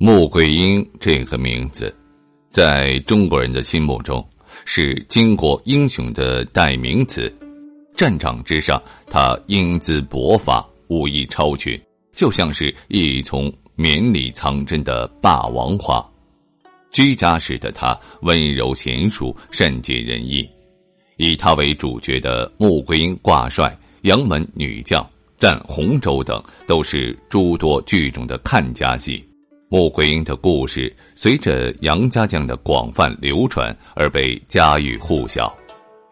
穆桂英这个名字，在中国人的心目中是巾帼英雄的代名词。战场之上，他英姿勃发，武艺超群，就像是一丛绵里藏针的霸王花。居家时的他温柔娴熟，善解人意。以他为主角的《穆桂英挂帅》《杨门女将》《战洪州》等，都是诸多剧中的看家戏。穆桂英的故事随着杨家将的广泛流传而被家喻户晓，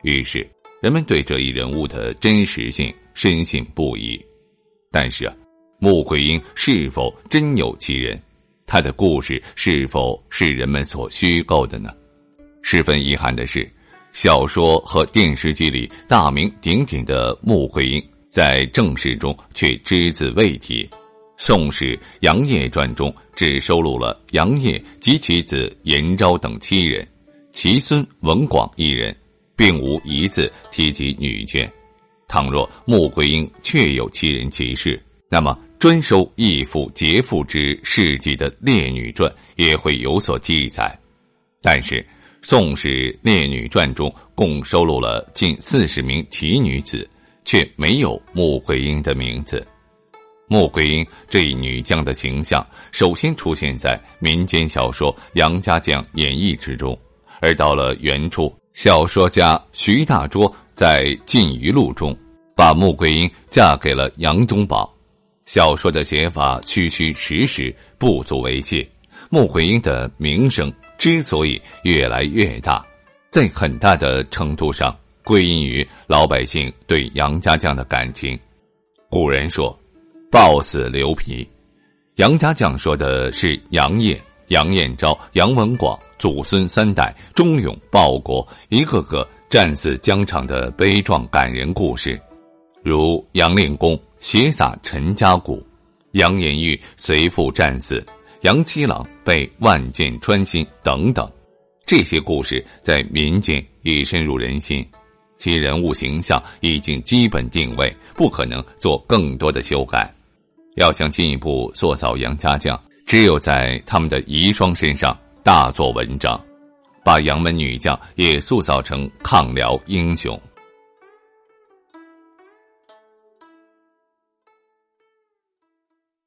于是人们对这一人物的真实性深信不疑。但是啊，穆桂英是否真有其人？她的故事是否是人们所虚构的呢？十分遗憾的是，小说和电视剧里大名鼎鼎的穆桂英，在正史中却只字未提。《宋史·杨业传》中只收录了杨业及其子严昭等七人，其孙文广一人，并无一字提及女眷。倘若穆桂英确有其人其事，那么专收义父劫父之事迹的《烈女传》也会有所记载。但是，《宋史·烈女传》中共收录了近四十名奇女子，却没有穆桂英的名字。穆桂英这一女将的形象，首先出现在民间小说《杨家将演义》之中，而到了原初，小说家徐大拙在《晋余录》中，把穆桂英嫁给了杨宗保。小说的写法虚虚实实，不足为戒。穆桂英的名声之所以越来越大，在很大的程度上归因于老百姓对杨家将的感情。古人说。抱死留皮，杨家将说的是杨业、杨彦昭、杨文广祖孙三代忠勇报国，一个个战死疆场的悲壮感人故事，如杨令公血洒陈家谷，杨延玉随父战死，杨七郎被万箭穿心等等。这些故事在民间已深入人心，其人物形象已经基本定位，不可能做更多的修改。要想进一步塑造杨家将，只有在他们的遗孀身上大做文章，把杨门女将也塑造成抗辽英雄。